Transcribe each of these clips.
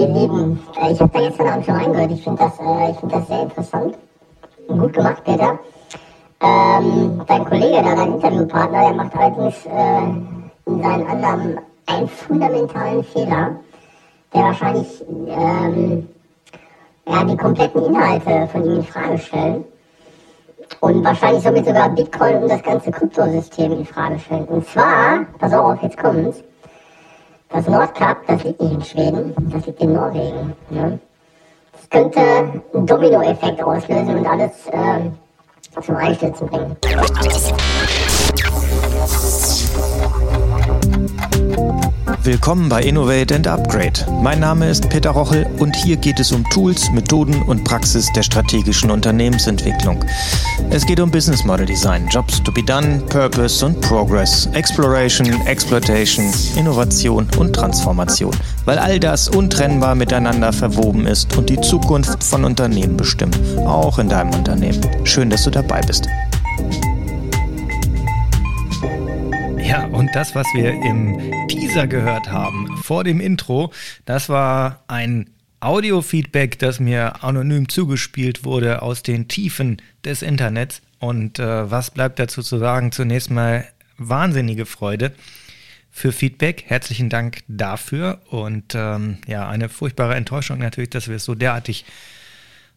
ihr Lieben, äh, ich habe da jetzt Abend schon reingehört. Ich finde das, äh, find das sehr interessant. Gut gemacht, Peter. Ähm, dein Kollege, da, dein Interviewpartner, der macht allerdings äh, in seinen Annahmen einen fundamentalen Fehler, der wahrscheinlich ähm, ja, die kompletten Inhalte von ihm in Frage stellt und wahrscheinlich somit sogar Bitcoin und das ganze Kryptosystem in Frage stellt. Und zwar, pass auf, jetzt kommt's, das Nordkap, das liegt nicht in Schweden, das liegt in Norwegen. Ne? Das könnte einen Dominoeffekt auslösen und alles äh, zum Einstürzen bringen. Willkommen bei Innovate and Upgrade. Mein Name ist Peter Rochel und hier geht es um Tools, Methoden und Praxis der strategischen Unternehmensentwicklung. Es geht um Business Model Design, Jobs to be done, Purpose und Progress, Exploration, Exploitation, Innovation und Transformation, weil all das untrennbar miteinander verwoben ist und die Zukunft von Unternehmen bestimmt, auch in deinem Unternehmen. Schön, dass du dabei bist. Ja, und das, was wir im Teaser gehört haben vor dem Intro, das war ein Audio-Feedback, das mir anonym zugespielt wurde aus den Tiefen des Internets. Und äh, was bleibt dazu zu sagen? Zunächst mal wahnsinnige Freude für Feedback. Herzlichen Dank dafür. Und ähm, ja, eine furchtbare Enttäuschung natürlich, dass wir es so derartig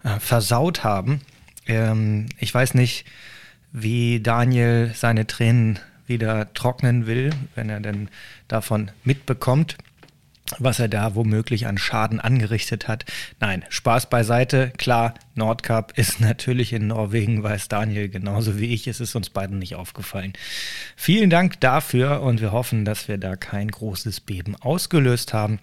äh, versaut haben. Ähm, ich weiß nicht, wie Daniel seine Tränen wieder trocknen will, wenn er denn davon mitbekommt, was er da womöglich an Schaden angerichtet hat. Nein, Spaß beiseite. Klar, Nordkap ist natürlich in Norwegen, weiß Daniel genauso wie ich. Es ist uns beiden nicht aufgefallen. Vielen Dank dafür und wir hoffen, dass wir da kein großes Beben ausgelöst haben.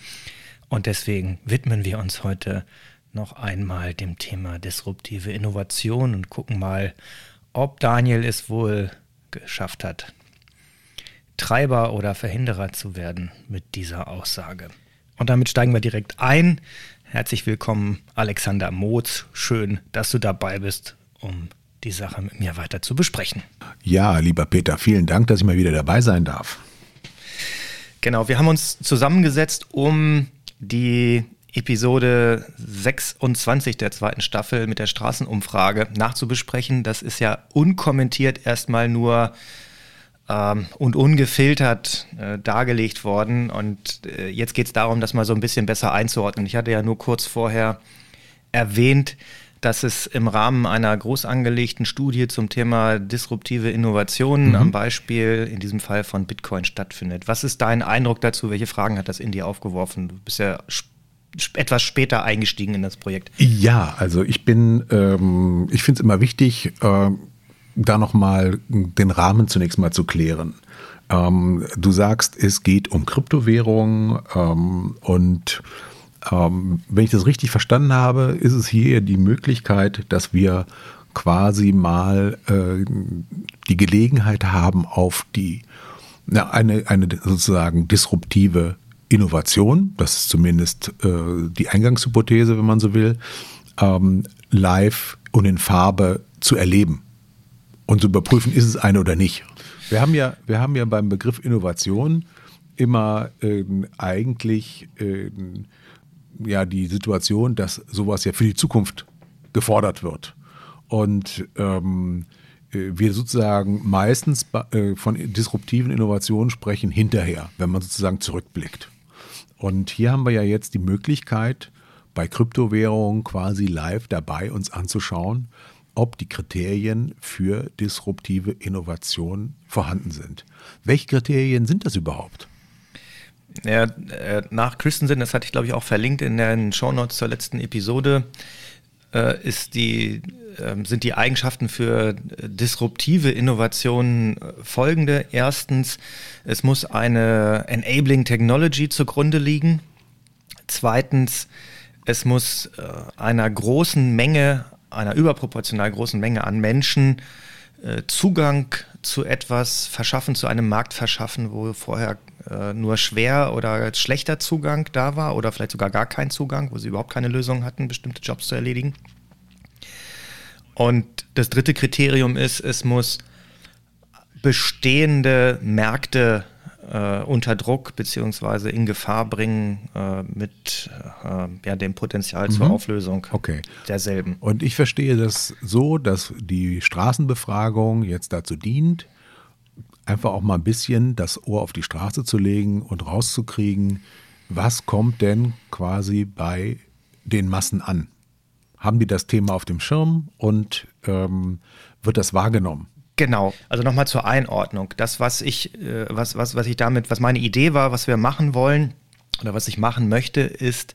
Und deswegen widmen wir uns heute noch einmal dem Thema disruptive Innovation und gucken mal, ob Daniel es wohl geschafft hat, Treiber oder Verhinderer zu werden mit dieser Aussage. Und damit steigen wir direkt ein. Herzlich willkommen, Alexander Moos. Schön, dass du dabei bist, um die Sache mit mir weiter zu besprechen. Ja, lieber Peter, vielen Dank, dass ich mal wieder dabei sein darf. Genau, wir haben uns zusammengesetzt, um die Episode 26 der zweiten Staffel mit der Straßenumfrage nachzubesprechen. Das ist ja unkommentiert erstmal nur ähm, und ungefiltert äh, dargelegt worden. Und äh, jetzt geht es darum, das mal so ein bisschen besser einzuordnen. Ich hatte ja nur kurz vorher erwähnt, dass es im Rahmen einer groß angelegten Studie zum Thema disruptive Innovationen mhm. am Beispiel in diesem Fall von Bitcoin stattfindet. Was ist dein Eindruck dazu? Welche Fragen hat das in dir aufgeworfen? Du bist ja etwas später eingestiegen in das Projekt. Ja, also ich bin, ähm, ich finde es immer wichtig, äh, da nochmal den Rahmen zunächst mal zu klären. Ähm, du sagst, es geht um Kryptowährungen ähm, und ähm, wenn ich das richtig verstanden habe, ist es hier die Möglichkeit, dass wir quasi mal äh, die Gelegenheit haben auf die na, eine, eine sozusagen disruptive Innovation, das ist zumindest äh, die Eingangshypothese, wenn man so will, ähm, live und in Farbe zu erleben und zu überprüfen, ist es eine oder nicht. Wir haben ja, wir haben ja beim Begriff Innovation immer äh, eigentlich äh, ja die Situation, dass sowas ja für die Zukunft gefordert wird. Und ähm, äh, wir sozusagen meistens äh, von disruptiven Innovationen sprechen hinterher, wenn man sozusagen zurückblickt. Und hier haben wir ja jetzt die Möglichkeit, bei Kryptowährungen quasi live dabei uns anzuschauen, ob die Kriterien für disruptive Innovation vorhanden sind. Welche Kriterien sind das überhaupt? Ja, äh, nach Christensen, das hatte ich glaube ich auch verlinkt in den Shownotes zur letzten Episode, äh, die, ähm, sind die Eigenschaften für disruptive Innovationen äh, folgende. Erstens, es muss eine Enabling Technology zugrunde liegen. Zweitens, es muss einer großen Menge einer überproportional großen Menge an Menschen äh, Zugang zu etwas verschaffen, zu einem Markt verschaffen, wo vorher äh, nur schwer oder schlechter Zugang da war oder vielleicht sogar gar kein Zugang, wo sie überhaupt keine Lösung hatten, bestimmte Jobs zu erledigen. Und das dritte Kriterium ist, es muss bestehende Märkte äh, unter Druck beziehungsweise in Gefahr bringen äh, mit äh, ja, dem Potenzial mhm. zur Auflösung okay. derselben. Und ich verstehe das so, dass die Straßenbefragung jetzt dazu dient, einfach auch mal ein bisschen das Ohr auf die Straße zu legen und rauszukriegen, was kommt denn quasi bei den Massen an? Haben die das Thema auf dem Schirm und ähm, wird das wahrgenommen? Genau. Also nochmal zur Einordnung. Das, was ich, äh, was, was, was ich damit, was meine Idee war, was wir machen wollen oder was ich machen möchte, ist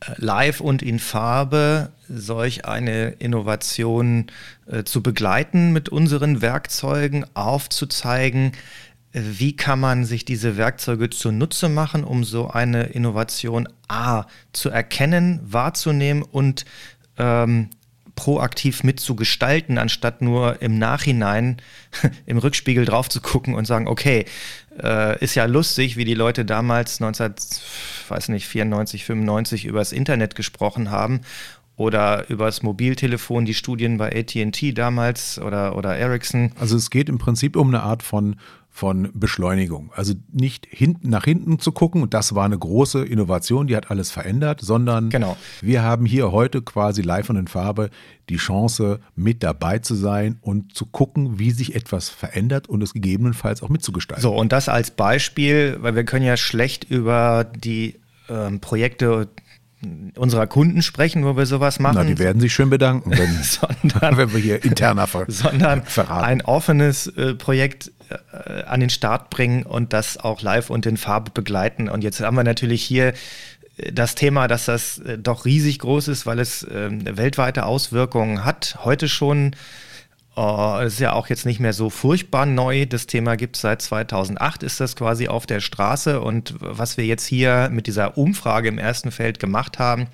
äh, live und in Farbe solch eine Innovation äh, zu begleiten mit unseren Werkzeugen, aufzuzeigen, wie kann man sich diese Werkzeuge zunutze machen, um so eine Innovation A zu erkennen, wahrzunehmen und ähm, proaktiv mitzugestalten, anstatt nur im Nachhinein im Rückspiegel drauf zu gucken und sagen, okay, äh, ist ja lustig, wie die Leute damals 1994, 95 über das Internet gesprochen haben oder über das Mobiltelefon, die Studien bei AT&T damals oder, oder Ericsson. Also es geht im Prinzip um eine Art von von Beschleunigung. Also nicht hinten nach hinten zu gucken, und das war eine große Innovation, die hat alles verändert, sondern genau. wir haben hier heute quasi live und in Farbe die Chance, mit dabei zu sein und zu gucken, wie sich etwas verändert und es gegebenenfalls auch mitzugestalten. So, und das als Beispiel, weil wir können ja schlecht über die ähm, Projekte unserer Kunden sprechen, wo wir sowas machen. Na, die werden sich schön bedanken, wenn, sondern, wenn wir hier interner ver sondern verraten. ein offenes äh, Projekt äh, an den Start bringen und das auch live und in Farbe begleiten. Und jetzt haben wir natürlich hier äh, das Thema, dass das äh, doch riesig groß ist, weil es ähm, weltweite Auswirkungen hat. Heute schon Oh, ist ja auch jetzt nicht mehr so furchtbar neu. Das Thema gibt es seit 2008, ist das quasi auf der Straße. Und was wir jetzt hier mit dieser Umfrage im ersten Feld gemacht haben,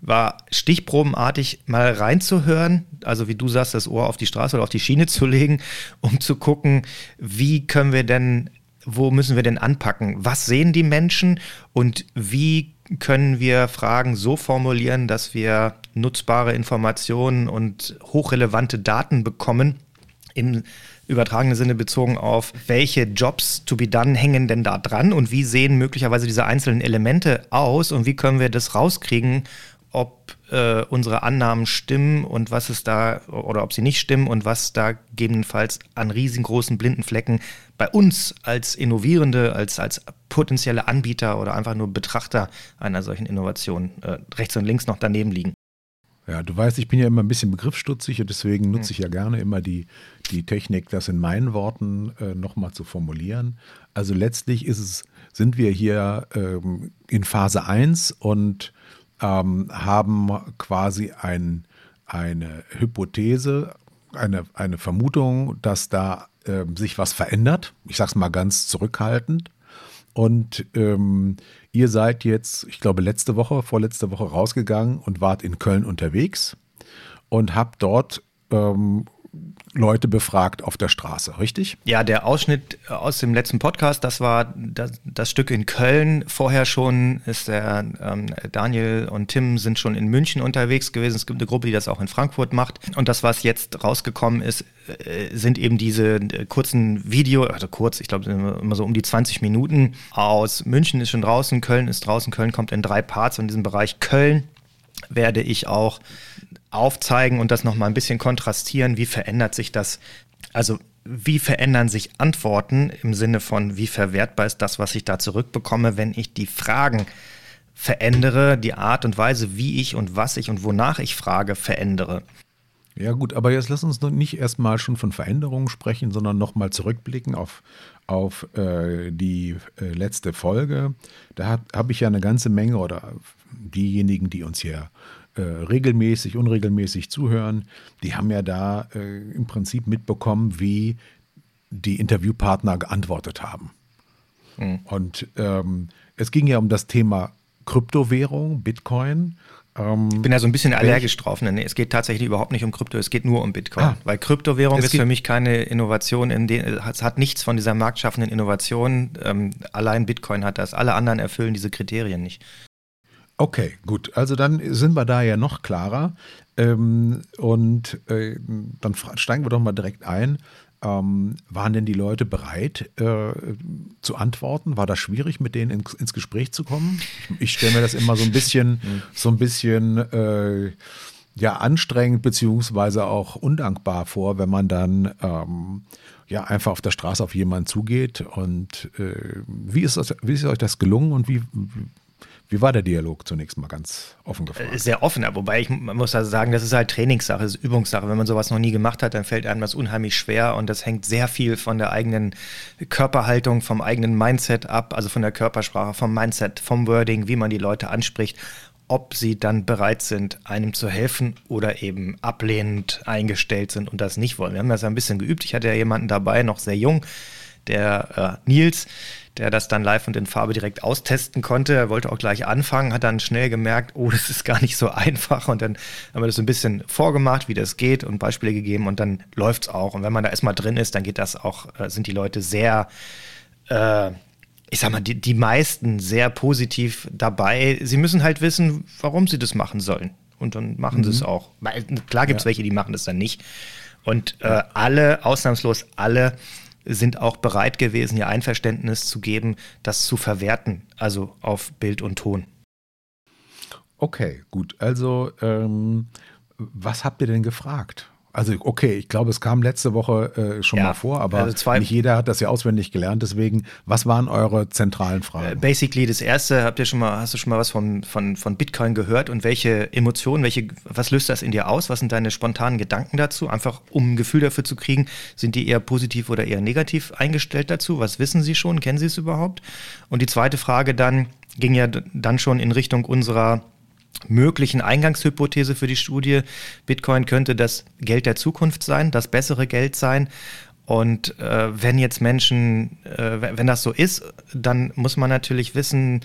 war stichprobenartig mal reinzuhören, also wie du sagst, das Ohr auf die Straße oder auf die Schiene zu legen, um zu gucken, wie können wir denn, wo müssen wir denn anpacken? Was sehen die Menschen und wie können wir Fragen so formulieren, dass wir nutzbare Informationen und hochrelevante Daten bekommen, im übertragenen Sinne bezogen auf, welche Jobs to be done hängen denn da dran und wie sehen möglicherweise diese einzelnen Elemente aus und wie können wir das rauskriegen, ob äh, unsere Annahmen stimmen und was es da oder ob sie nicht stimmen und was da gegebenenfalls an riesengroßen blinden Flecken bei uns als Innovierende, als, als potenzielle Anbieter oder einfach nur Betrachter einer solchen Innovation äh, rechts und links noch daneben liegen. Ja, du weißt, ich bin ja immer ein bisschen begriffsstutzig und deswegen nutze ich ja gerne immer die, die Technik, das in meinen Worten äh, nochmal zu formulieren. Also letztlich ist es, sind wir hier ähm, in Phase 1 und ähm, haben quasi ein, eine Hypothese, eine, eine Vermutung, dass da äh, sich was verändert. Ich sage es mal ganz zurückhaltend. Und ähm, ihr seid jetzt, ich glaube, letzte Woche, vorletzte Woche rausgegangen und wart in Köln unterwegs und habt dort ähm, Leute befragt auf der Straße, richtig? Ja, der Ausschnitt aus dem letzten Podcast, das war das, das Stück in Köln. Vorher schon ist der ähm, Daniel und Tim sind schon in München unterwegs gewesen. Es gibt eine Gruppe, die das auch in Frankfurt macht. Und das, was jetzt rausgekommen ist, äh, sind eben diese äh, kurzen Video, also kurz, ich glaube immer so um die 20 Minuten aus München ist schon draußen, Köln ist draußen, Köln kommt in drei Parts und in diesem Bereich Köln werde ich auch aufzeigen und das nochmal ein bisschen kontrastieren, wie verändert sich das, also wie verändern sich Antworten im Sinne von, wie verwertbar ist das, was ich da zurückbekomme, wenn ich die Fragen verändere, die Art und Weise, wie ich und was ich und wonach ich frage, verändere. Ja gut, aber jetzt lass uns nicht erstmal schon von Veränderungen sprechen, sondern nochmal zurückblicken auf, auf äh, die äh, letzte Folge. Da habe ich ja eine ganze Menge oder diejenigen, die uns hier äh, regelmäßig, unregelmäßig zuhören, die haben ja da äh, im Prinzip mitbekommen, wie die Interviewpartner geantwortet haben. Mhm. Und ähm, es ging ja um das Thema Kryptowährung, Bitcoin. Ähm, ich bin ja so ein bisschen allergisch drauf. Nee, es geht tatsächlich überhaupt nicht um Krypto, es geht nur um Bitcoin. Ah, weil Kryptowährung ist für mich keine Innovation, in den, es hat nichts von dieser marktschaffenden Innovation. Ähm, allein Bitcoin hat das. Alle anderen erfüllen diese Kriterien nicht. Okay, gut. Also dann sind wir da ja noch klarer. Ähm, und äh, dann steigen wir doch mal direkt ein. ähm, waren denn die Leute bereit äh, zu antworten? War das schwierig, mit denen ins, ins Gespräch zu kommen? Ich stelle mir das immer so ein bisschen, so ein bisschen äh, ja anstrengend beziehungsweise auch undankbar vor, wenn man dann ähm, ja einfach auf der Straße auf jemanden zugeht. Und äh, wie, ist das, wie ist euch das gelungen und wie, wie war der Dialog zunächst mal ganz offen gefragt? Äh, sehr offen, wobei ich muss also sagen, das ist halt Trainingssache, das ist Übungssache. Wenn man sowas noch nie gemacht hat, dann fällt einem das unheimlich schwer und das hängt sehr viel von der eigenen Körperhaltung, vom eigenen Mindset ab, also von der Körpersprache, vom Mindset, vom Wording, wie man die Leute anspricht ob sie dann bereit sind, einem zu helfen oder eben ablehnend eingestellt sind und das nicht wollen. Wir haben das ja ein bisschen geübt. Ich hatte ja jemanden dabei, noch sehr jung, der äh, Nils, der das dann live und in Farbe direkt austesten konnte. Er wollte auch gleich anfangen, hat dann schnell gemerkt, oh, das ist gar nicht so einfach. Und dann haben wir das so ein bisschen vorgemacht, wie das geht und Beispiele gegeben und dann läuft es auch. Und wenn man da erstmal drin ist, dann geht das auch, äh, sind die Leute sehr äh, ich sag mal, die, die meisten sehr positiv dabei. Sie müssen halt wissen, warum sie das machen sollen. Und dann machen mhm. sie es mhm. auch. Klar gibt es ja. welche, die machen das dann nicht. Und äh, alle, ausnahmslos alle, sind auch bereit gewesen, ihr Einverständnis zu geben, das zu verwerten, also auf Bild und Ton. Okay, gut. Also, ähm, was habt ihr denn gefragt? Also okay, ich glaube, es kam letzte Woche äh, schon ja, mal vor, aber also nicht jeder hat das ja auswendig gelernt. Deswegen, was waren eure zentralen Fragen? Äh, basically, das erste, habt ihr schon mal, hast du schon mal was von, von, von Bitcoin gehört und welche Emotionen, welche, was löst das in dir aus? Was sind deine spontanen Gedanken dazu? Einfach um ein Gefühl dafür zu kriegen, sind die eher positiv oder eher negativ eingestellt dazu? Was wissen sie schon? Kennen sie es überhaupt? Und die zweite Frage dann ging ja dann schon in Richtung unserer möglichen Eingangshypothese für die Studie, Bitcoin könnte das Geld der Zukunft sein, das bessere Geld sein. Und äh, wenn jetzt Menschen, äh, wenn das so ist, dann muss man natürlich wissen,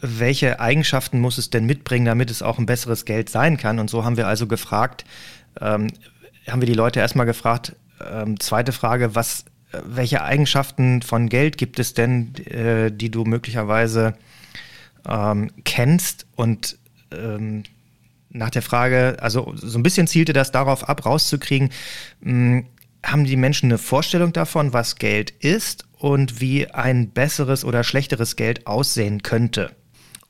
welche Eigenschaften muss es denn mitbringen, damit es auch ein besseres Geld sein kann. Und so haben wir also gefragt, ähm, haben wir die Leute erstmal gefragt, ähm, zweite Frage, was, welche Eigenschaften von Geld gibt es denn, äh, die du möglicherweise ähm, kennst und ähm, nach der Frage, also so ein bisschen zielte das darauf ab, rauszukriegen, mh, hm, haben die Menschen eine Vorstellung davon, was Geld ist und wie ein besseres oder schlechteres Geld aussehen könnte?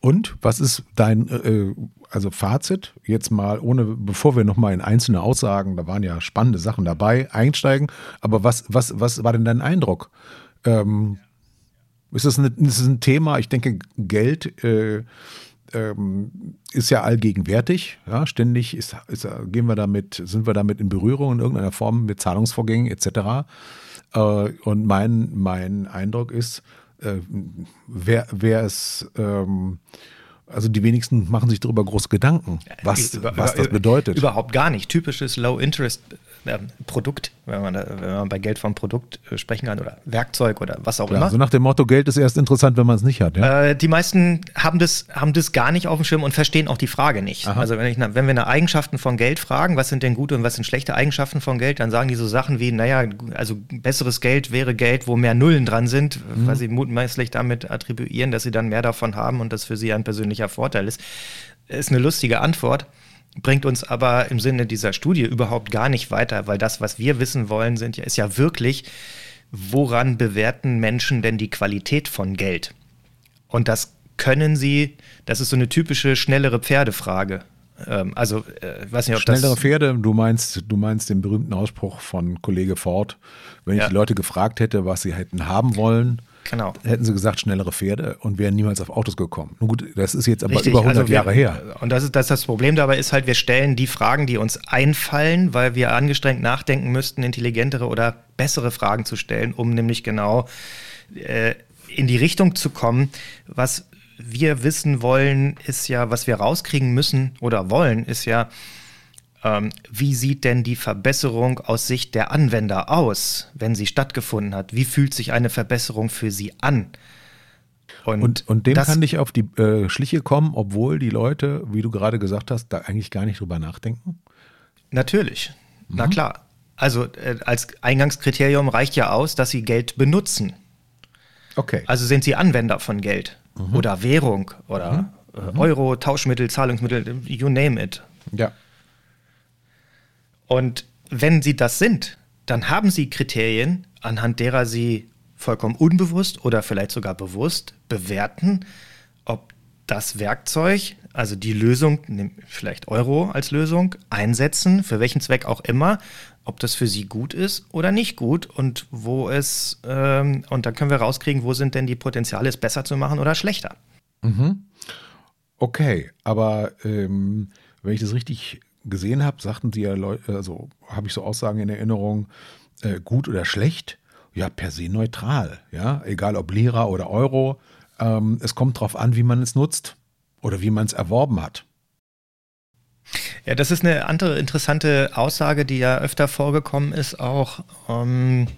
Und was ist dein äh, also Fazit jetzt mal ohne bevor wir noch mal in einzelne Aussagen, da waren ja spannende Sachen dabei, einsteigen. Aber was was was war denn dein Eindruck? Ähm, ist das, eine, ist das ein Thema? Ich denke Geld äh, ähm, ist ja allgegenwärtig. Ja, ständig ist, ist, gehen wir damit, sind wir damit in Berührung in irgendeiner Form mit Zahlungsvorgängen etc. Äh, und mein, mein Eindruck ist, äh, wer, wer es ähm, also die wenigsten machen sich darüber große Gedanken, was, über, was das bedeutet. Überhaupt gar nicht. Typisches Low-Interest ähm, wenn man, da, wenn man bei Geld von Produkt äh, sprechen kann oder Werkzeug oder was auch ja, immer. So nach dem Motto, Geld ist erst interessant, wenn man es nicht hat. Ja? Äh, die meisten haben das, haben das gar nicht auf dem Schirm und verstehen auch die Frage nicht. Aha. Also wenn, ich, wenn wir nach Eigenschaften von Geld fragen, was sind denn gute und was sind schlechte Eigenschaften von Geld, dann sagen die so Sachen wie, naja, also besseres Geld wäre Geld, wo mehr Nullen dran sind, mhm. weil sie mutmaßlich damit attribuieren, dass sie dann mehr davon haben und das für sie ein persönlicher Vorteil ist. Ist eine lustige Antwort bringt uns aber im Sinne dieser Studie überhaupt gar nicht weiter, weil das, was wir wissen wollen, sind, ist ja wirklich, woran bewerten Menschen denn die Qualität von Geld? Und das können sie, das ist so eine typische schnellere Pferdefrage. Ähm, also, äh, weiß nicht, ob Schnellere das Pferde, du meinst, du meinst den berühmten Ausspruch von Kollege Ford, wenn ja. ich die Leute gefragt hätte, was sie hätten haben wollen, Genau. Hätten sie gesagt, schnellere Pferde und wären niemals auf Autos gekommen. Nun gut, das ist jetzt aber Richtig, über 100 also wir, Jahre her. Und das ist, das das Problem dabei ist halt, wir stellen die Fragen, die uns einfallen, weil wir angestrengt nachdenken müssten, intelligentere oder bessere Fragen zu stellen, um nämlich genau äh, in die Richtung zu kommen. Was wir wissen wollen, ist ja, was wir rauskriegen müssen oder wollen, ist ja, wie sieht denn die Verbesserung aus Sicht der Anwender aus, wenn sie stattgefunden hat? Wie fühlt sich eine Verbesserung für sie an? Und, und, und dem kann nicht auf die äh, Schliche kommen, obwohl die Leute, wie du gerade gesagt hast, da eigentlich gar nicht drüber nachdenken? Natürlich, mhm. na klar. Also äh, als Eingangskriterium reicht ja aus, dass sie Geld benutzen. Okay. Also sind sie Anwender von Geld mhm. oder Währung oder mhm. Äh, Euro, Tauschmittel, Zahlungsmittel, you name it. Ja. Und wenn sie das sind, dann haben Sie Kriterien, anhand derer Sie vollkommen unbewusst oder vielleicht sogar bewusst bewerten, ob das Werkzeug, also die Lösung, vielleicht Euro als Lösung, einsetzen, für welchen Zweck auch immer, ob das für sie gut ist oder nicht gut und wo es, ähm, und dann können wir rauskriegen, wo sind denn die Potenziale, es besser zu machen oder schlechter. Mhm. Okay, aber ähm, wenn ich das richtig gesehen habe, sagten Sie ja, also habe ich so Aussagen in Erinnerung, äh, gut oder schlecht, ja, per se neutral, ja, egal ob Lira oder Euro, ähm, es kommt darauf an, wie man es nutzt oder wie man es erworben hat. Ja, das ist eine andere interessante Aussage, die ja öfter vorgekommen ist, auch ähm,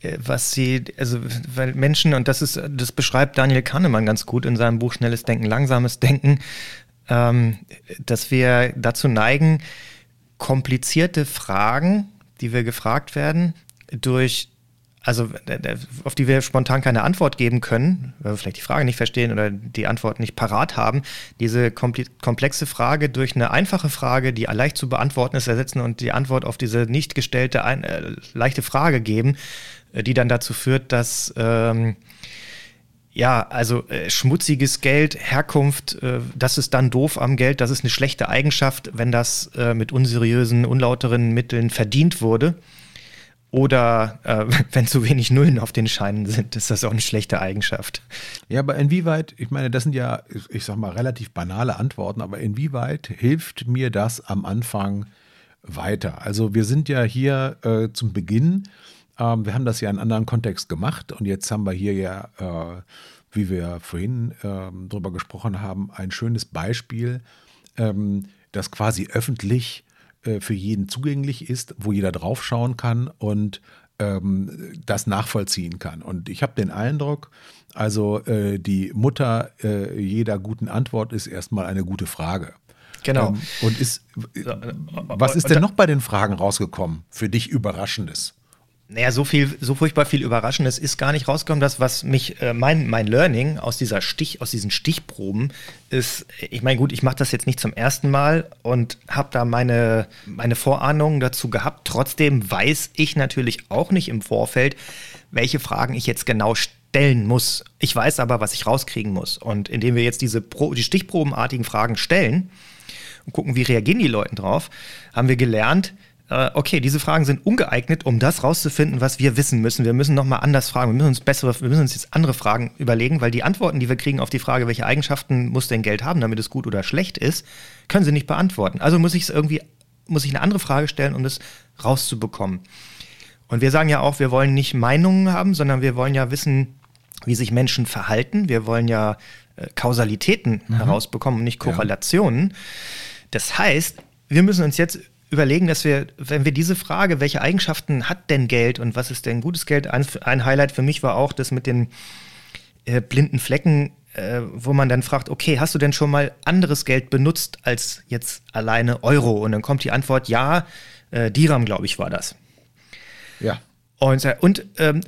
äh, was sie, also weil Menschen, und das ist, das beschreibt Daniel Kahnemann ganz gut in seinem Buch Schnelles Denken, Langsames Denken, ähm, dass wir dazu neigen, komplizierte Fragen, die wir gefragt werden, durch also auf die wir spontan keine Antwort geben können, weil wir vielleicht die Frage nicht verstehen oder die Antwort nicht parat haben, diese komplexe Frage durch eine einfache Frage, die leicht zu beantworten ist, ersetzen und die Antwort auf diese nicht gestellte äh, leichte Frage geben, äh, die dann dazu führt, dass ähm, ja, also äh, schmutziges Geld, Herkunft, äh, das ist dann doof am Geld, das ist eine schlechte Eigenschaft, wenn das äh, mit unseriösen, unlauteren Mitteln verdient wurde. Oder äh, wenn zu wenig Nullen auf den Scheinen sind, ist das auch eine schlechte Eigenschaft. Ja, aber inwieweit, ich meine, das sind ja, ich sag mal, relativ banale Antworten, aber inwieweit hilft mir das am Anfang weiter? Also wir sind ja hier äh, zum Beginn, ähm, wir haben das ja in einem anderen Kontext gemacht und jetzt haben wir hier ja, äh, wie wir vorhin ähm, drüber gesprochen haben, ein schönes Beispiel, ähm, das quasi öffentlich äh, für jeden zugänglich ist, wo jeder draufschauen kann und ähm, das nachvollziehen kann. Und ich habe den Eindruck, also äh, die Mutter äh, jeder guten Antwort ist erstmal eine gute Frage. Genau. Ähm, und ist, was ist denn noch bei den Fragen rausgekommen? Für dich Überraschendes? Naja, so viel, so furchtbar viel Überraschendes ist gar nicht rausgekommen. Das, was mich, äh, mein, mein Learning aus dieser Stich, aus diesen Stichproben ist, ich meine, gut, ich mache das jetzt nicht zum ersten Mal und habe da meine, meine Vorahnungen dazu gehabt. Trotzdem weiß ich natürlich auch nicht im Vorfeld, welche Fragen ich jetzt genau stellen muss. Ich weiß aber, was ich rauskriegen muss. Und indem wir jetzt diese Pro, die stichprobenartigen Fragen stellen und gucken, wie reagieren die Leute drauf, haben wir gelernt, äh, okay, diese Fragen sind ungeeignet, um das rauszufinden, was wir wissen müssen. Wir müssen nochmal anders fragen. Wir müssen uns bessere, wir müssen uns jetzt andere Fragen überlegen, weil die Antworten, die wir kriegen auf die Frage, welche Eigenschaften muss denn Geld haben, damit es gut oder schlecht ist, können sie nicht beantworten. Also muss ich es irgendwie, muss ich eine andere Frage stellen, um das rauszubekommen. Und wir sagen ja auch, wir wollen nicht Meinungen haben, sondern wir wollen ja wissen, wie sich Menschen verhalten. Wir wollen ja äh, Kausalitäten mhm. herausbekommen, nicht Korrelationen. Ja. Das heißt, wir müssen uns jetzt überlegen, dass wir, wenn wir diese Frage, welche Eigenschaften hat denn Geld und was ist denn gutes Geld, ein, ein Highlight für mich war auch das mit den äh, blinden Flecken, äh, wo man dann fragt, okay, hast du denn schon mal anderes Geld benutzt als jetzt alleine Euro? Und dann kommt die Antwort, ja, äh, Diram, glaube ich, war das. Ja. Und, und ähm,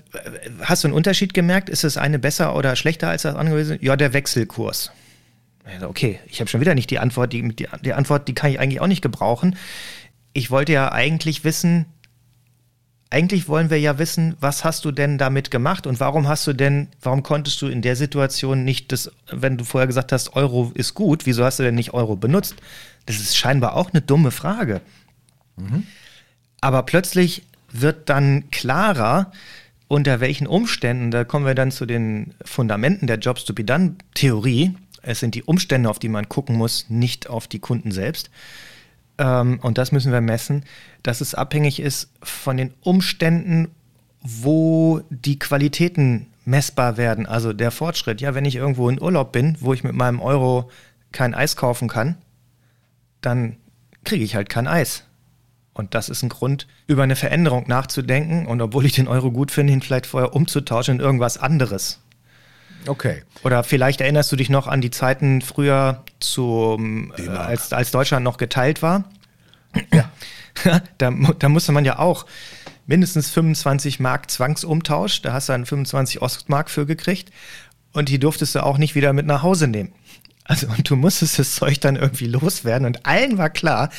hast du einen Unterschied gemerkt? Ist das eine besser oder schlechter als das andere? Ja, der Wechselkurs. Okay, ich habe schon wieder nicht die Antwort, die, die, die Antwort, die kann ich eigentlich auch nicht gebrauchen ich wollte ja eigentlich wissen, eigentlich wollen wir ja wissen, was hast du denn damit gemacht und warum hast du denn, warum konntest du in der Situation nicht das, wenn du vorher gesagt hast, Euro ist gut, wieso hast du denn nicht Euro benutzt? Das ist scheinbar auch eine dumme Frage. Mhm. Aber plötzlich wird dann klarer, unter welchen Umständen, da kommen wir dann zu den Fundamenten der Jobs to be done Theorie. Es sind die Umstände, auf die man gucken muss, nicht auf die Kunden selbst ähm, und das müssen wir messen, dass es abhängig ist von den Umständen, wo die Qualitäten messbar werden. Also der Fortschritt. Ja, wenn ich irgendwo in Urlaub bin, wo ich mit meinem Euro kein Eis kaufen kann, dann kriege ich halt kein Eis. Und das ist ein Grund, über eine Veränderung nachzudenken und obwohl ich den Euro gut finde, ihn vielleicht vorher umzutauschen in irgendwas anderes. Okay. Oder vielleicht erinnerst du dich noch an die Zeiten früher, zum, äh, als, als Deutschland noch geteilt war. Ja. da, da musste man ja auch mindestens 25 Mark Zwangsumtausch, da hast du dann 25 Ostmark für gekriegt und die durftest du auch nicht wieder mit nach Hause nehmen. Also und du musstest das Zeug dann irgendwie loswerden und allen war klar,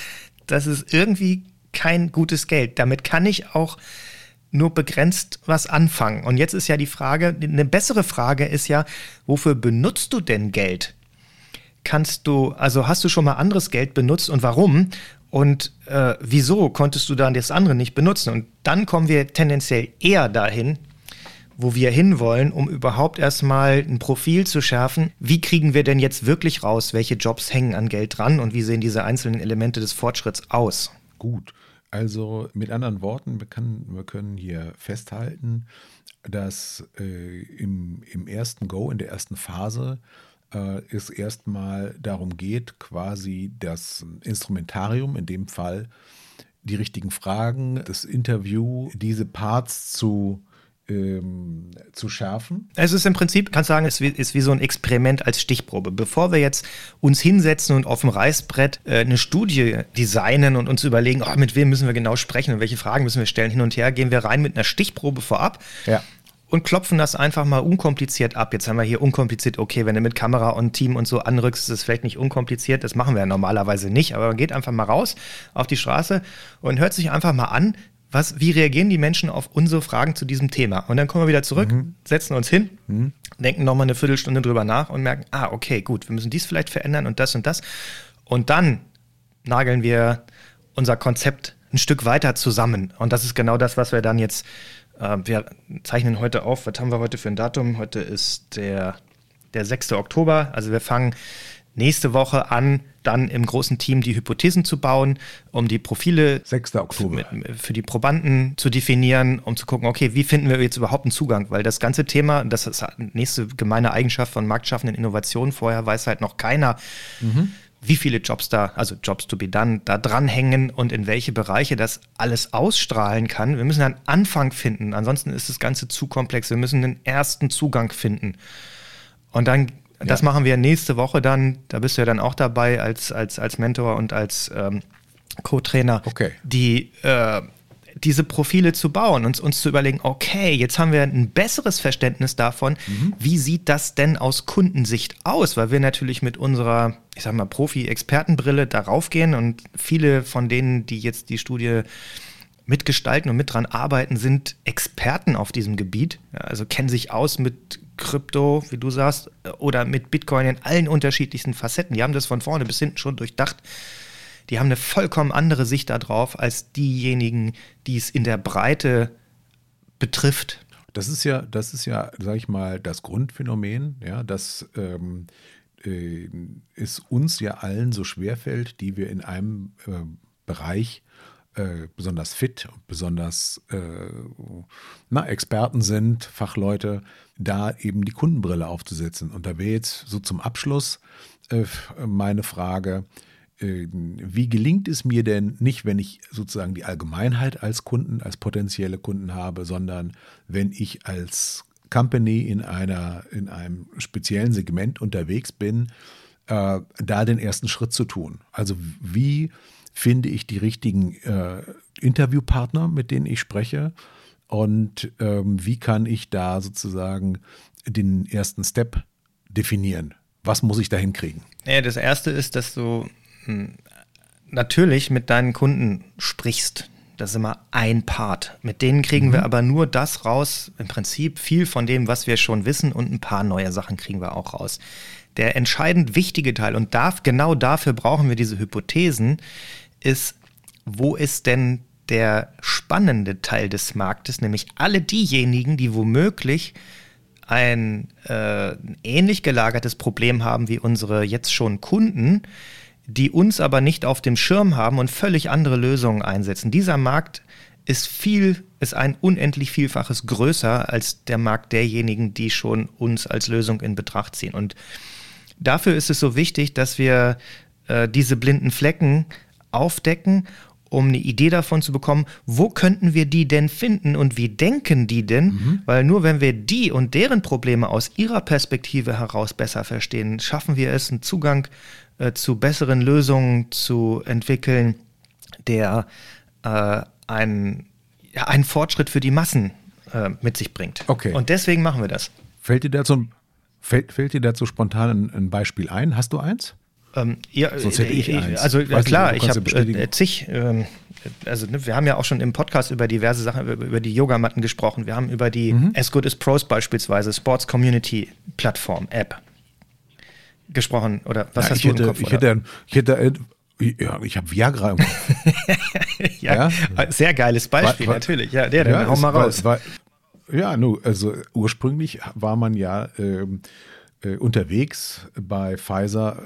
dass es irgendwie kein gutes Geld. Damit kann ich auch nur begrenzt was anfangen. Und jetzt ist ja die Frage, eine bessere Frage ist ja, wofür benutzt du denn Geld? Kannst du, also hast du schon mal anderes Geld benutzt und warum? Und äh, wieso konntest du dann das andere nicht benutzen? Und dann kommen wir tendenziell eher dahin, wo wir hinwollen, um überhaupt erstmal ein Profil zu schärfen. Wie kriegen wir denn jetzt wirklich raus, welche Jobs hängen an Geld dran und wie sehen diese einzelnen Elemente des Fortschritts aus? Gut. Also mit anderen Worten, wir, kann, wir können hier festhalten, dass äh, im, im ersten Go, in der ersten Phase, äh, es erstmal darum geht, quasi das Instrumentarium, in dem Fall die richtigen Fragen, das Interview, diese Parts zu ähm, zu schärfen? Es ist im Prinzip, kannst sagen, es ist wie so ein Experiment als Stichprobe. Bevor wir jetzt uns hinsetzen und auf dem Reißbrett äh, eine Studie designen und uns überlegen, oh, mit wem müssen wir genau sprechen und welche Fragen müssen wir stellen, hin und her, gehen wir rein mit einer Stichprobe vorab. Ja und klopfen das einfach mal unkompliziert ab. Jetzt haben wir hier unkompliziert, okay, wenn du mit Kamera und Team und so anrückst, ist es vielleicht nicht unkompliziert, das machen wir ja normalerweise nicht, aber man geht einfach mal raus auf die Straße und hört sich einfach mal an, was, wie reagieren die Menschen auf unsere Fragen zu diesem Thema? Und dann kommen wir wieder zurück, mhm. setzen uns hin, mhm. denken nochmal eine Viertelstunde drüber nach und merken, ah, okay, gut, wir müssen dies vielleicht verändern und das und das. Und dann nageln wir unser Konzept ein Stück weiter zusammen. Und das ist genau das, was wir dann jetzt, wir zeichnen heute auf, was haben wir heute für ein Datum? Heute ist der, der 6. Oktober. Also wir fangen nächste Woche an, dann im großen Team die Hypothesen zu bauen, um die Profile 6. Oktober. für die Probanden zu definieren, um zu gucken, okay, wie finden wir jetzt überhaupt einen Zugang? Weil das ganze Thema, das ist die nächste gemeine Eigenschaft von marktschaffenden Innovationen, vorher weiß halt noch keiner, mhm. Wie viele Jobs da, also Jobs to be done, da dranhängen und in welche Bereiche das alles ausstrahlen kann. Wir müssen einen Anfang finden, ansonsten ist das Ganze zu komplex. Wir müssen einen ersten Zugang finden. Und dann das ja. machen wir nächste Woche dann. Da bist du ja dann auch dabei als, als, als Mentor und als ähm, Co-Trainer, okay. die äh, diese Profile zu bauen und uns zu überlegen, okay, jetzt haben wir ein besseres Verständnis davon, mhm. wie sieht das denn aus Kundensicht aus, weil wir natürlich mit unserer, ich sag mal, Profi-Expertenbrille darauf gehen und viele von denen, die jetzt die Studie mitgestalten und mit dran arbeiten, sind Experten auf diesem Gebiet, also kennen sich aus mit Krypto, wie du sagst, oder mit Bitcoin in allen unterschiedlichsten Facetten. Die haben das von vorne bis hinten schon durchdacht. Die haben eine vollkommen andere Sicht darauf als diejenigen, die es in der Breite betrifft. Das ist ja, das ist ja, sag ich mal, das Grundphänomen, ja, dass ähm, äh, es uns ja allen so schwerfällt, die wir in einem äh, Bereich äh, besonders fit, besonders äh, na, Experten sind, Fachleute, da eben die Kundenbrille aufzusetzen. Und da wäre jetzt so zum Abschluss äh, meine Frage, wie gelingt es mir denn nicht, wenn ich sozusagen die Allgemeinheit als Kunden, als potenzielle Kunden habe, sondern wenn ich als Company in, einer, in einem speziellen Segment unterwegs bin, äh, da den ersten Schritt zu tun. Also wie finde ich die richtigen äh, Interviewpartner, mit denen ich spreche und ähm, wie kann ich da sozusagen den ersten Step definieren? Was muss ich da hinkriegen? Ja, das erste ist, dass du natürlich mit deinen Kunden sprichst. Das ist immer ein Part. Mit denen kriegen mhm. wir aber nur das raus, im Prinzip viel von dem, was wir schon wissen und ein paar neue Sachen kriegen wir auch raus. Der entscheidend wichtige Teil, und darf, genau dafür brauchen wir diese Hypothesen, ist, wo ist denn der spannende Teil des Marktes, nämlich alle diejenigen, die womöglich ein äh, ähnlich gelagertes Problem haben wie unsere jetzt schon Kunden, die uns aber nicht auf dem Schirm haben und völlig andere Lösungen einsetzen. Dieser Markt ist viel, ist ein unendlich Vielfaches größer als der Markt derjenigen, die schon uns als Lösung in Betracht ziehen. Und dafür ist es so wichtig, dass wir äh, diese blinden Flecken aufdecken, um eine Idee davon zu bekommen, wo könnten wir die denn finden und wie denken die denn? Mhm. Weil nur wenn wir die und deren Probleme aus ihrer Perspektive heraus besser verstehen, schaffen wir es, einen Zugang äh, zu besseren Lösungen zu entwickeln, der äh, einen, ja, einen Fortschritt für die Massen äh, mit sich bringt. Okay. Und deswegen machen wir das. Fällt dir dazu, fällt, fällt dir dazu spontan ein, ein Beispiel ein? Hast du eins? Ähm, ja, Sonst hätte ich, ich eins. Also äh, klar, ich habe äh, zig ähm, also ne, wir haben ja auch schon im Podcast über diverse Sachen, über, über die Yogamatten gesprochen. Wir haben über die mhm. As Good as Pros beispielsweise, Sports Community Plattform, App gesprochen. Oder was ja, hast du hätte, im Kopf? Ich hätte, ich hätte ja, ich habe Viagra im Kopf. ja, ja, sehr geiles Beispiel, war, war, natürlich. Ja, der, der, ja, hau mal raus. War, ja, nu, also ursprünglich war man ja ähm, äh, unterwegs bei Pfizer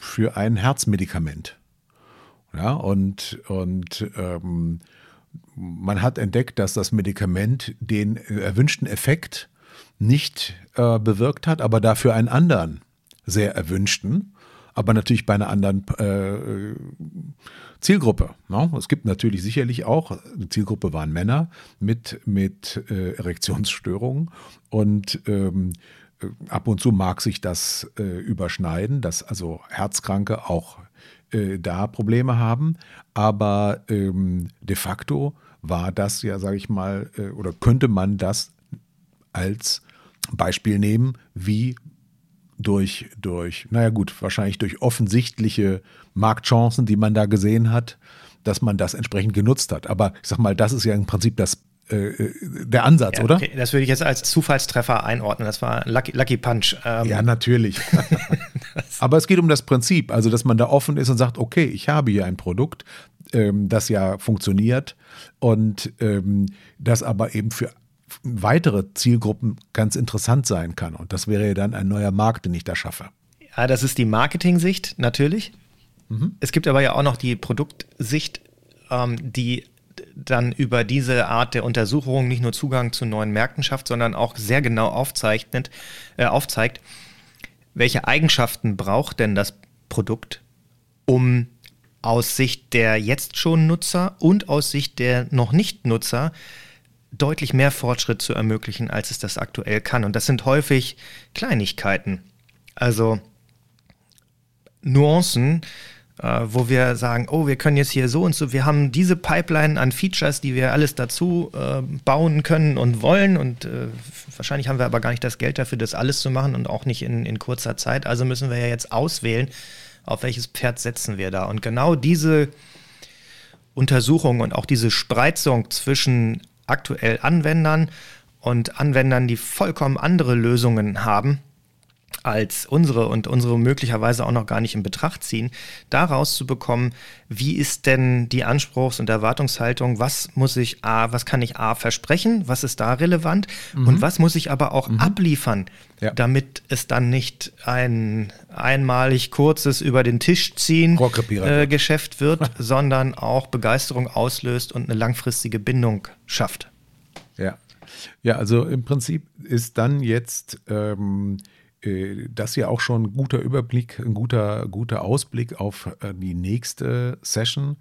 für ein Herzmedikament. Ja, und, und ähm, man hat entdeckt, dass das Medikament den erwünschten Effekt nicht äh, bewirkt hat, aber dafür einen anderen sehr erwünschten, aber natürlich bei einer anderen äh, Zielgruppe. Ne? Es gibt natürlich sicherlich auch, die Zielgruppe waren Männer mit, mit äh, Erektionsstörungen und ähm, äh, ab und zu mag sich das äh, überschneiden, dass also Herzkranke auch äh, da Probleme haben, aber ähm, de facto war das ja, sage ich mal, äh, oder könnte man das als Beispiel nehmen, wie durch, durch, naja gut, wahrscheinlich durch offensichtliche Marktchancen, die man da gesehen hat, dass man das entsprechend genutzt hat. Aber ich sag mal, das ist ja im Prinzip das äh, der Ansatz, ja, oder? Okay, das würde ich jetzt als Zufallstreffer einordnen. Das war Lucky, Lucky Punch. Ähm. Ja, natürlich. Aber es geht um das Prinzip, also dass man da offen ist und sagt, okay, ich habe hier ein Produkt, ähm, das ja funktioniert und ähm, das aber eben für weitere Zielgruppen ganz interessant sein kann. Und das wäre ja dann ein neuer Markt, den ich da schaffe. Ja, das ist die Marketing-Sicht natürlich. Mhm. Es gibt aber ja auch noch die Produktsicht, ähm, die dann über diese Art der Untersuchung nicht nur Zugang zu neuen Märkten schafft, sondern auch sehr genau aufzeichnet, äh, aufzeigt, welche Eigenschaften braucht denn das Produkt, um aus Sicht der jetzt schon Nutzer und aus Sicht der noch nicht Nutzer deutlich mehr Fortschritt zu ermöglichen, als es das aktuell kann. Und das sind häufig Kleinigkeiten. Also Nuancen, äh, wo wir sagen, oh, wir können jetzt hier so und so, wir haben diese Pipeline an Features, die wir alles dazu äh, bauen können und wollen. Und äh, wahrscheinlich haben wir aber gar nicht das Geld dafür, das alles zu machen und auch nicht in, in kurzer Zeit. Also müssen wir ja jetzt auswählen, auf welches Pferd setzen wir da. Und genau diese Untersuchung und auch diese Spreizung zwischen aktuell Anwendern und Anwendern, die vollkommen andere Lösungen haben, als unsere und unsere möglicherweise auch noch gar nicht in Betracht ziehen, daraus zu bekommen, wie ist denn die Anspruchs- und Erwartungshaltung, was muss ich A, was kann ich A versprechen, was ist da relevant mhm. und was muss ich aber auch mhm. abliefern, ja. damit es dann nicht ein einmalig kurzes über den Tisch ziehen äh, Geschäft wird, sondern auch Begeisterung auslöst und eine langfristige Bindung schafft. Ja. Ja, also im Prinzip ist dann jetzt ähm, äh, das ja auch schon ein guter Überblick, ein guter, guter Ausblick auf äh, die nächste Session.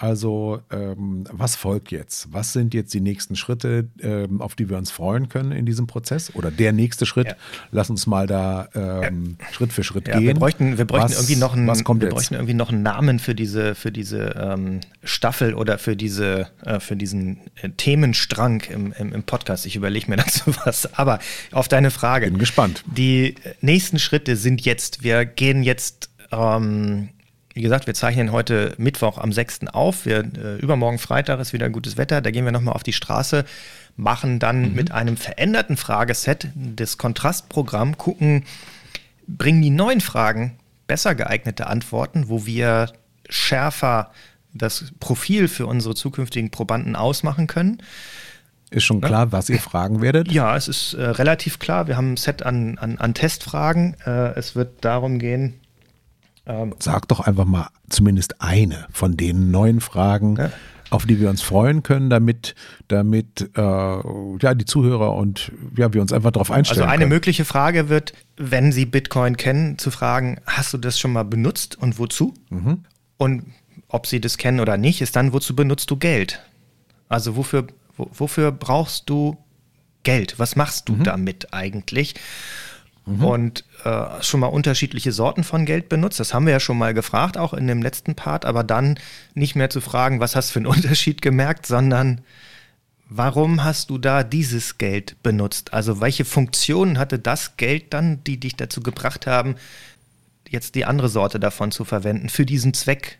Also, ähm, was folgt jetzt? Was sind jetzt die nächsten Schritte, ähm, auf die wir uns freuen können in diesem Prozess? Oder der nächste Schritt? Ja. Lass uns mal da ähm, ja. Schritt für Schritt ja, gehen. Wir bräuchten, wir bräuchten was, irgendwie noch einen, was kommt wir jetzt? bräuchten irgendwie noch einen Namen für diese, für diese ähm, Staffel oder für diese, äh, für diesen äh, Themenstrang im, im, im Podcast. Ich überlege mir dazu was. Aber auf deine Frage. Bin gespannt. Die nächsten Schritte sind jetzt. Wir gehen jetzt ähm, wie gesagt, wir zeichnen heute Mittwoch am 6. auf. Wir, äh, übermorgen Freitag ist wieder gutes Wetter. Da gehen wir nochmal auf die Straße, machen dann mhm. mit einem veränderten Frageset das Kontrastprogramm, gucken, bringen die neuen Fragen besser geeignete Antworten, wo wir schärfer das Profil für unsere zukünftigen Probanden ausmachen können. Ist schon klar, ja. was ihr fragen werdet? Ja, es ist äh, relativ klar. Wir haben ein Set an, an, an Testfragen. Äh, es wird darum gehen, ähm, Sag doch einfach mal zumindest eine von den neuen Fragen, ja. auf die wir uns freuen können, damit, damit äh, ja, die Zuhörer und ja, wir uns einfach darauf einstellen. Also eine können. mögliche Frage wird, wenn Sie Bitcoin kennen, zu fragen, hast du das schon mal benutzt und wozu? Mhm. Und ob Sie das kennen oder nicht, ist dann, wozu benutzt du Geld? Also wofür, wofür brauchst du Geld? Was machst du mhm. damit eigentlich? Mhm. und äh, schon mal unterschiedliche Sorten von Geld benutzt. Das haben wir ja schon mal gefragt, auch in dem letzten Part, aber dann nicht mehr zu fragen, was hast du für einen Unterschied gemerkt, sondern warum hast du da dieses Geld benutzt? Also welche Funktionen hatte das Geld dann, die dich dazu gebracht haben, jetzt die andere Sorte davon zu verwenden, für diesen Zweck?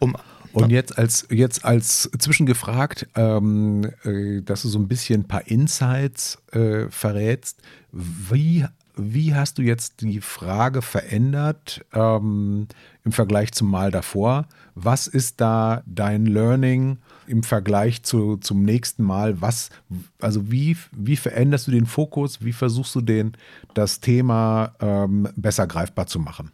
Um Und jetzt als jetzt als zwischengefragt, ähm, äh, dass du so ein bisschen ein paar Insights äh, verrätst. Wie wie hast du jetzt die Frage verändert ähm, im Vergleich zum Mal davor? Was ist da dein Learning im Vergleich zu, zum nächsten Mal? Was, also wie, wie veränderst du den Fokus? Wie versuchst du den, das Thema ähm, besser greifbar zu machen?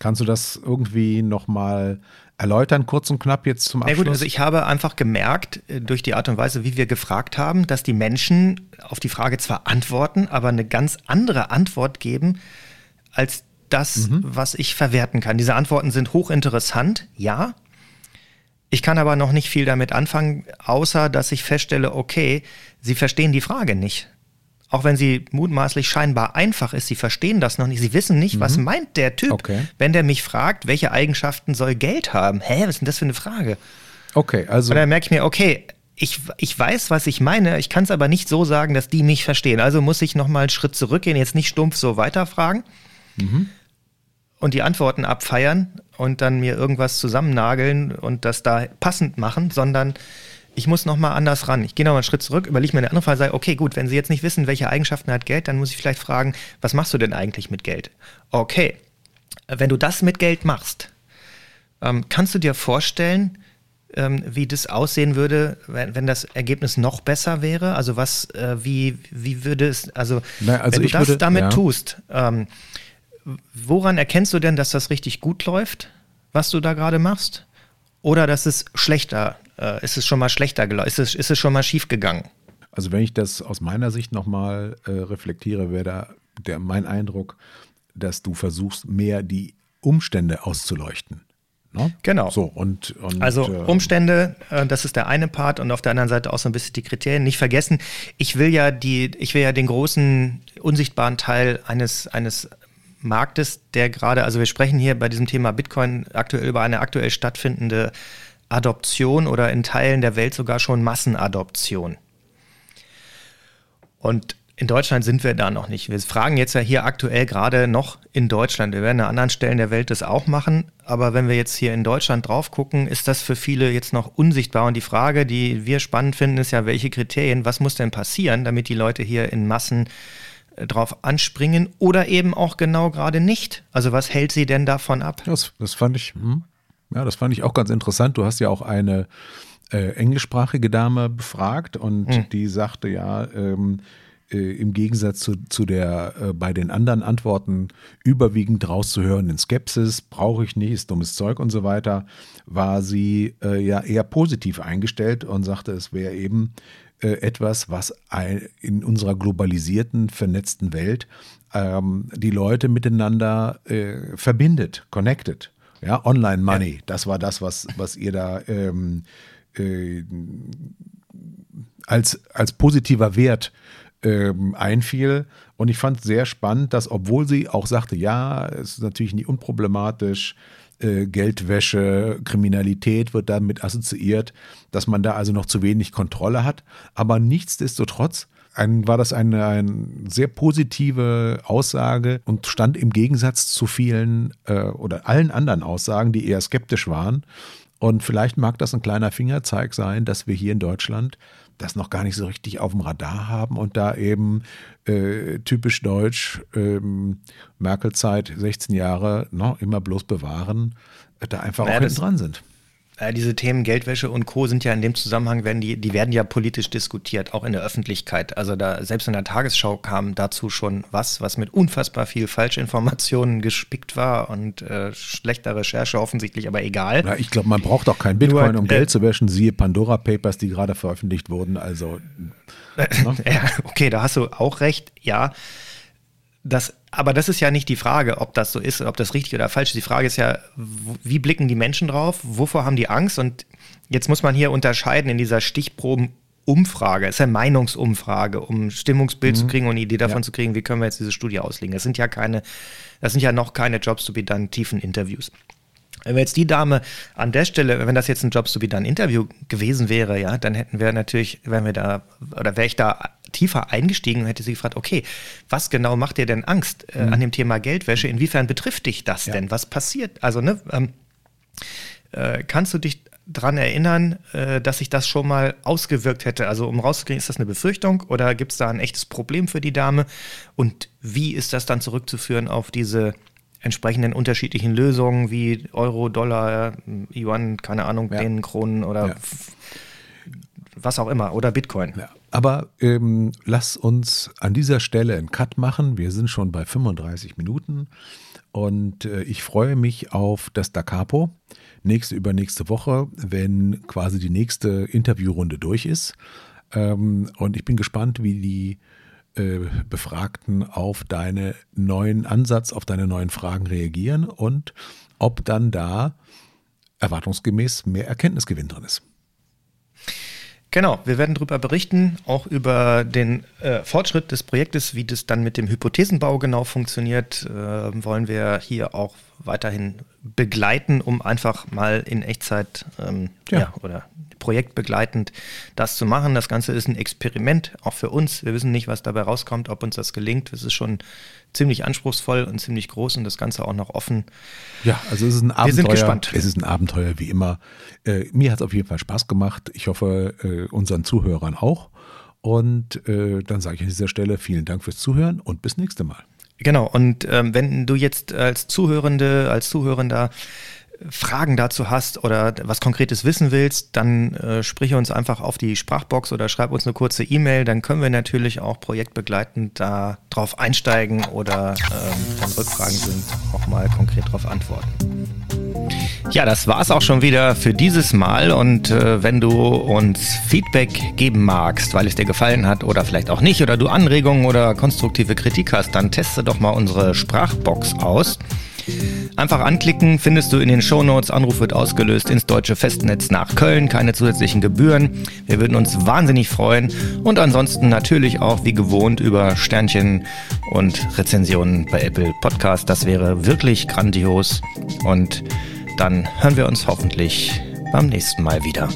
Kannst du das irgendwie nochmal erläutern, kurz und knapp jetzt zum Abschluss? Ja gut, also ich habe einfach gemerkt, äh, durch die Art und Weise, wie wir gefragt haben, dass die Menschen auf die Frage zwar antworten, aber eine ganz andere Antwort geben, als das, mhm. was ich verwerten kann. Diese Antworten sind hochinteressant, ja. Ich kann aber noch nicht viel damit anfangen, außer dass ich feststelle, okay, sie verstehen die Frage nicht. Auch wenn sie mutmaßlich scheinbar einfach ist, sie verstehen das noch nicht. Sie wissen nicht, mhm. was meint der Typ, okay. wenn der mich fragt, welche Eigenschaften soll Geld haben. Hä, was ist denn das für eine Frage? Okay, also. Und dann merke ich mir, okay, ich, ich weiß, was ich meine, ich kann es aber nicht so sagen, dass die mich verstehen. Also muss ich nochmal einen Schritt zurückgehen, jetzt nicht stumpf so weiterfragen. Mhm und die Antworten abfeiern und dann mir irgendwas zusammennageln und das da passend machen, sondern ich muss nochmal anders ran. Ich gehe nochmal einen Schritt zurück, überlege mir eine andere Frage, sage, okay, gut, wenn Sie jetzt nicht wissen, welche Eigenschaften hat Geld, dann muss ich vielleicht fragen, was machst du denn eigentlich mit Geld? Okay, wenn du das mit Geld machst, ähm, kannst du dir vorstellen, ähm, wie das aussehen würde, wenn, wenn, das Ergebnis noch besser wäre? Also was, äh, wie, wie würde es, also, Na, also wenn du das würde, damit ja. tust, ähm, woran erkennst du denn, dass das richtig gut läuft, was du da gerade machst? Oder dass es schlechter, äh, ist es schon mal schlechter gelaufen, ist es, ist es schon mal schief gegangen? Also wenn ich das aus meiner Sicht nochmal äh, reflektiere, wäre da der, mein Eindruck, dass du versuchst, mehr die Umstände auszuleuchten. Ne? Genau. So, und, und also äh, Umstände, äh, das ist der eine Part und auf der anderen Seite auch so ein bisschen die Kriterien. Nicht vergessen, ich will ja die, ich will ja den großen unsichtbaren Teil eines, eines Marktes, der gerade, also wir sprechen hier bei diesem Thema Bitcoin aktuell über eine aktuell stattfindende Adoption oder in Teilen der Welt sogar schon Massenadoption. Und in Deutschland sind wir da noch nicht. Wir fragen jetzt ja hier aktuell gerade noch in Deutschland. Wir werden an anderen Stellen der Welt das auch machen. Aber wenn wir jetzt hier in Deutschland drauf gucken, ist das für viele jetzt noch unsichtbar. Und die Frage, die wir spannend finden, ist ja, welche Kriterien, was muss denn passieren, damit die Leute hier in Massen äh, drauf anspringen oder eben auch genau gerade nicht. Also was hält sie denn davon ab? Das, das fand ich, hm, ja, das fand ich auch ganz interessant. Du hast ja auch eine äh, englischsprachige Dame befragt und hm. die sagte ja, ähm, äh, im Gegensatz zu, zu der äh, bei den anderen Antworten überwiegend rauszuhörenden Skepsis, brauche ich nicht, ist dummes Zeug und so weiter, war sie äh, ja eher positiv eingestellt und sagte, es wäre eben äh, etwas, was in unserer globalisierten, vernetzten Welt ähm, die Leute miteinander äh, verbindet, connected. Ja, Online Money, ja. das war das, was, was ihr da ähm, äh, als, als positiver Wert ähm, einfiel. Und ich fand es sehr spannend, dass, obwohl sie auch sagte, ja, es ist natürlich nicht unproblematisch, äh, Geldwäsche, Kriminalität wird damit assoziiert, dass man da also noch zu wenig Kontrolle hat. Aber nichtsdestotrotz ein, war das eine, eine sehr positive Aussage und stand im Gegensatz zu vielen äh, oder allen anderen Aussagen, die eher skeptisch waren. Und vielleicht mag das ein kleiner Fingerzeig sein, dass wir hier in Deutschland das noch gar nicht so richtig auf dem Radar haben und da eben äh, typisch deutsch, ähm, Merkel-Zeit, 16 Jahre, no, immer bloß bewahren, äh, da einfach naja, auch hinten dran sind. Äh, diese Themen Geldwäsche und Co. sind ja in dem Zusammenhang, werden die, die werden ja politisch diskutiert, auch in der Öffentlichkeit. Also da, selbst in der Tagesschau kam dazu schon was, was mit unfassbar viel Falschinformationen gespickt war und äh, schlechter Recherche offensichtlich, aber egal. Na, ich glaube, man braucht auch kein Bitcoin, um Geld zu wäschen, siehe Pandora Papers, die gerade veröffentlicht wurden. Also. Ne? okay, da hast du auch recht, ja. Das, aber das ist ja nicht die Frage, ob das so ist, ob das richtig oder falsch ist. Die Frage ist ja, wie blicken die Menschen drauf? Wovor haben die Angst? Und jetzt muss man hier unterscheiden in dieser Stichprobenumfrage. Es ist eine Meinungsumfrage, um Stimmungsbild mhm. zu kriegen und eine Idee davon ja. zu kriegen, wie können wir jetzt diese Studie auslegen. Das sind ja keine, das sind ja noch keine Jobs to be done, tiefen Interviews. Wenn wir jetzt die Dame an der Stelle, wenn das jetzt ein Jobs to be done Interview gewesen wäre, ja, dann hätten wir natürlich, wenn wir da, oder wäre ich da tiefer eingestiegen und hätte sie gefragt, okay, was genau macht dir denn Angst äh, mhm. an dem Thema Geldwäsche? Inwiefern betrifft dich das ja. denn? Was passiert? Also, ne, ähm, Äh, kannst du dich daran erinnern, äh, dass sich das schon mal ausgewirkt hätte? Also um rauszugehen, ist das eine Befürchtung oder gibt es da ein echtes Problem für die Dame? Und wie ist das dann zurückzuführen auf diese entsprechenden unterschiedlichen Lösungen wie Euro, Dollar, Yuan, keine Ahnung, ja. Dänen, Kronen oder ja. was auch immer oder Bitcoin? Ja. Aber ähm, lass uns an dieser Stelle einen Cut machen. Wir sind schon bei 35 Minuten und äh, ich freue mich auf das Da Capo nächste, übernächste Woche, wenn quasi die nächste Interviewrunde durch ist. Ähm, und ich bin gespannt, wie die äh, Befragten auf deinen neuen Ansatz, auf deine neuen Fragen reagieren und ob dann da erwartungsgemäß mehr Erkenntnisgewinn drin ist. Genau, wir werden darüber berichten, auch über den äh, Fortschritt des Projektes, wie das dann mit dem Hypothesenbau genau funktioniert, äh, wollen wir hier auch weiterhin begleiten, um einfach mal in Echtzeit ähm, ja. ja. oder projektbegleitend das zu machen. Das Ganze ist ein Experiment, auch für uns. Wir wissen nicht, was dabei rauskommt, ob uns das gelingt. Es ist schon ziemlich anspruchsvoll und ziemlich groß und das Ganze auch noch offen. Ja, also es ist ein Abenteuer. Wir sind gespannt. Es ist ein Abenteuer wie immer. Äh, mir hat es auf jeden Fall Spaß gemacht. Ich hoffe, äh, unseren Zuhörern auch. Und äh, dann sage ich an dieser Stelle vielen Dank fürs Zuhören und bis nächste Mal. Genau, und ähm, wenn du jetzt als Zuhörende, als Zuhörender Fragen dazu hast oder was Konkretes wissen willst, dann äh, sprich uns einfach auf die Sprachbox oder schreib uns eine kurze E-Mail. Dann können wir natürlich auch projektbegleitend da drauf einsteigen oder ähm, wenn Rückfragen sind, auch mal konkret darauf antworten. Ja, das war's auch schon wieder für dieses Mal. Und äh, wenn du uns Feedback geben magst, weil es dir gefallen hat oder vielleicht auch nicht, oder du Anregungen oder konstruktive Kritik hast, dann teste doch mal unsere Sprachbox aus. Einfach anklicken, findest du in den Shownotes. Anruf wird ausgelöst ins deutsche Festnetz nach Köln. Keine zusätzlichen Gebühren. Wir würden uns wahnsinnig freuen. Und ansonsten natürlich auch wie gewohnt über Sternchen und Rezensionen bei Apple Podcast. Das wäre wirklich grandios. Und dann hören wir uns hoffentlich beim nächsten Mal wieder.